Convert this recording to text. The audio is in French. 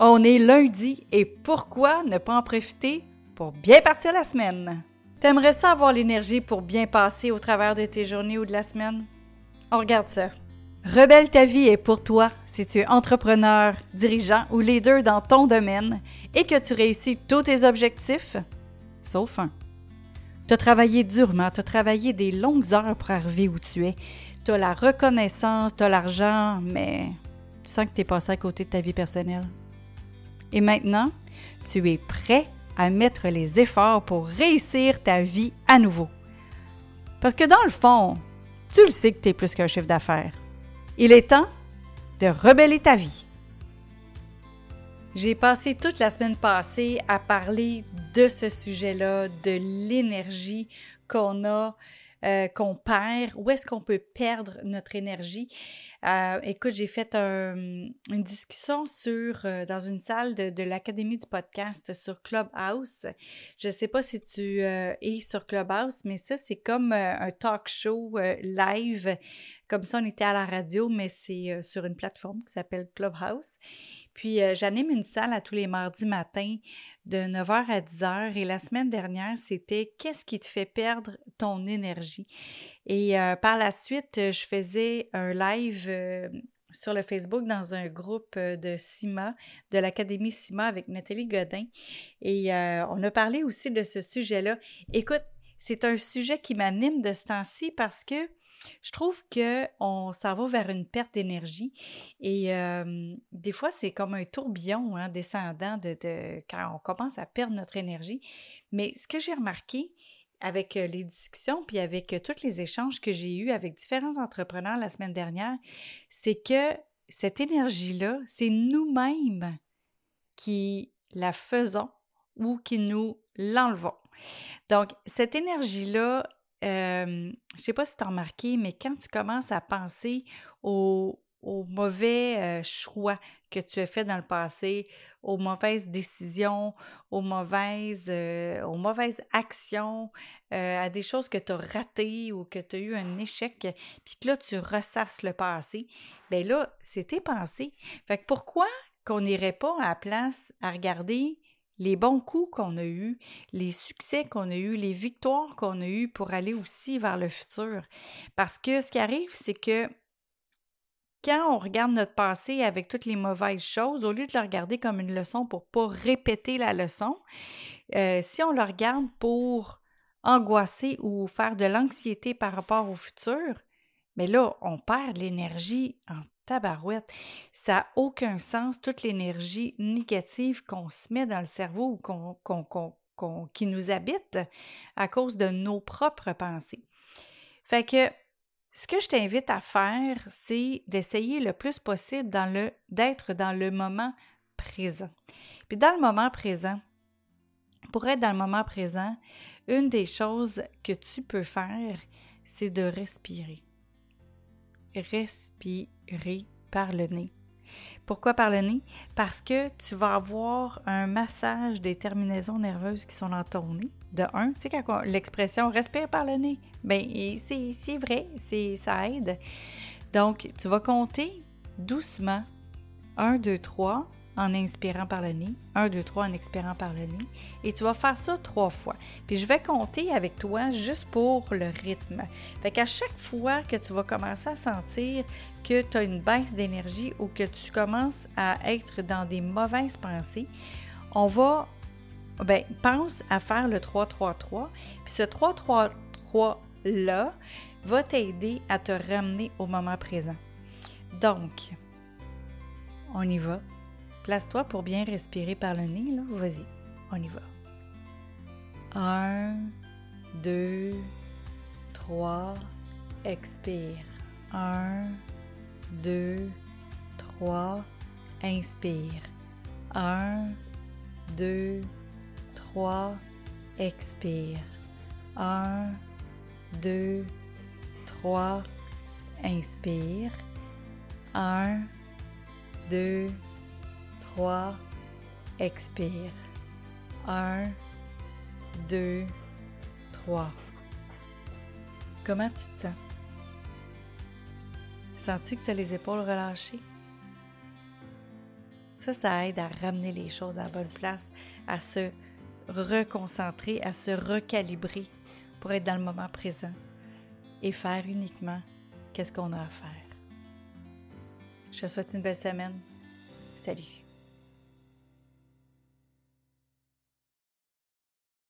On est lundi et pourquoi ne pas en profiter pour bien partir la semaine? T'aimerais ça avoir l'énergie pour bien passer au travers de tes journées ou de la semaine? On regarde ça. Rebelle ta vie est pour toi si tu es entrepreneur, dirigeant ou leader dans ton domaine et que tu réussis tous tes objectifs, sauf un. Tu as travaillé durement, tu as travaillé des longues heures pour arriver où tu es. Tu la reconnaissance, tu l'argent, mais tu sens que tu passé à côté de ta vie personnelle. Et maintenant, tu es prêt à mettre les efforts pour réussir ta vie à nouveau. Parce que dans le fond, tu le sais que tu es plus qu'un chiffre d'affaires. Il est temps de rebeller ta vie. J'ai passé toute la semaine passée à parler de ce sujet-là, de l'énergie qu'on a euh, qu'on perd, où est-ce qu'on peut perdre notre énergie. Euh, écoute, j'ai fait une discussion sur euh, dans une salle de, l'Académie du podcast sur Clubhouse. Je ne sais pas si tu es sur Clubhouse, mais ça, c'est comme un talk show live comme ça, on était à la radio, mais c'est euh, sur une plateforme qui s'appelle Clubhouse. Puis, euh, j'anime une salle à tous les mardis matins de 9h à 10h. Et la semaine dernière, c'était Qu'est-ce qui te fait perdre ton énergie? Et euh, par la suite, je faisais un live sur le Facebook dans un groupe de CIMA, de l'Académie CIMA avec Nathalie Godin. Et on a parlé aussi de ce sujet-là. Écoute, c'est un sujet qui m'anime de ce temps-ci parce que je trouve qu'on s'en va vers une perte d'énergie et des fois, c'est comme un tourbillon hein, descendant de, quand on commence à perdre notre énergie. Mais ce que j'ai remarqué avec les discussions puis avec tous les échanges que j'ai eus avec différents entrepreneurs la semaine dernière, c'est que cette énergie-là, c'est nous-mêmes qui la faisons ou qui nous l'enlevons. Donc, cette énergie-là, je je sais pas si tu as remarqué, mais quand tu commences à penser aux, mauvais choix que tu as fait dans le passé, aux mauvaises décisions, aux mauvaises, aux mauvaises actions, à des choses que tu as ratées ou que tu as eu un échec, puis que là, tu ressasses le passé, bien là, c'est tes pensées. Fait que pourquoi qu'on n'irait pas à la place à regarder les bons coups qu'on a eus, les succès qu'on a eus, les victoires qu'on a eues pour aller aussi vers le futur? Parce que ce qui arrive, c'est que quand on regarde notre passé avec toutes les mauvaises choses, au lieu de le regarder comme une leçon pour ne pas répéter la leçon, euh, si on le regarde pour angoisser ou faire de l'anxiété par rapport au futur, mais là, on perd l'énergie en tabarouette. Ça n'a aucun sens, toute l'énergie négative qu'on se met dans le cerveau ou qui nous habite à cause de nos propres pensées. Fait que ce que je t'invite à faire, c'est d'essayer le plus possible d'être dans le moment présent. Puis dans le moment présent, pour être dans le moment présent, une des choses que tu peux faire, c'est de respirer respirer par le nez. Pourquoi par le nez? Parce que tu vas avoir un massage des terminaisons nerveuses qui sont dans ton nez. De un, tu sais, quand l'expression respire par le nez, bien, c'est vrai, ça aide. Donc, tu vas compter doucement 1, 2, 3 en inspirant par le nez, 1, 2, 3 en expirant par le nez, et tu vas faire ça trois fois. Puis je vais compter avec toi juste pour le rythme. Fait qu'à chaque fois que tu vas commencer à sentir que tu as une baisse d'énergie ou que tu commences à être dans des mauvaises pensées, on va, ben, pense à faire le 3-3-3. Puis ce 3-3-3-là va t'aider à te ramener au moment présent. Donc, on y va. Place-toi pour bien respirer par le nez, là. Vas-y, on y va. Un, deux, trois, expire. Un, deux, trois, inspire. Un, deux, trois, expire. Un, deux, trois, inspire. Un, deux, 3, expire. 1, 2, 3. Comment tu te sens? Sens-tu que tu as les épaules relâchées? Ça, ça aide à ramener les choses à la bonne place, à se reconcentrer, à se recalibrer pour être dans le moment présent et faire uniquement qu'est-ce qu'on a à faire. Je te souhaite une belle semaine. Salut.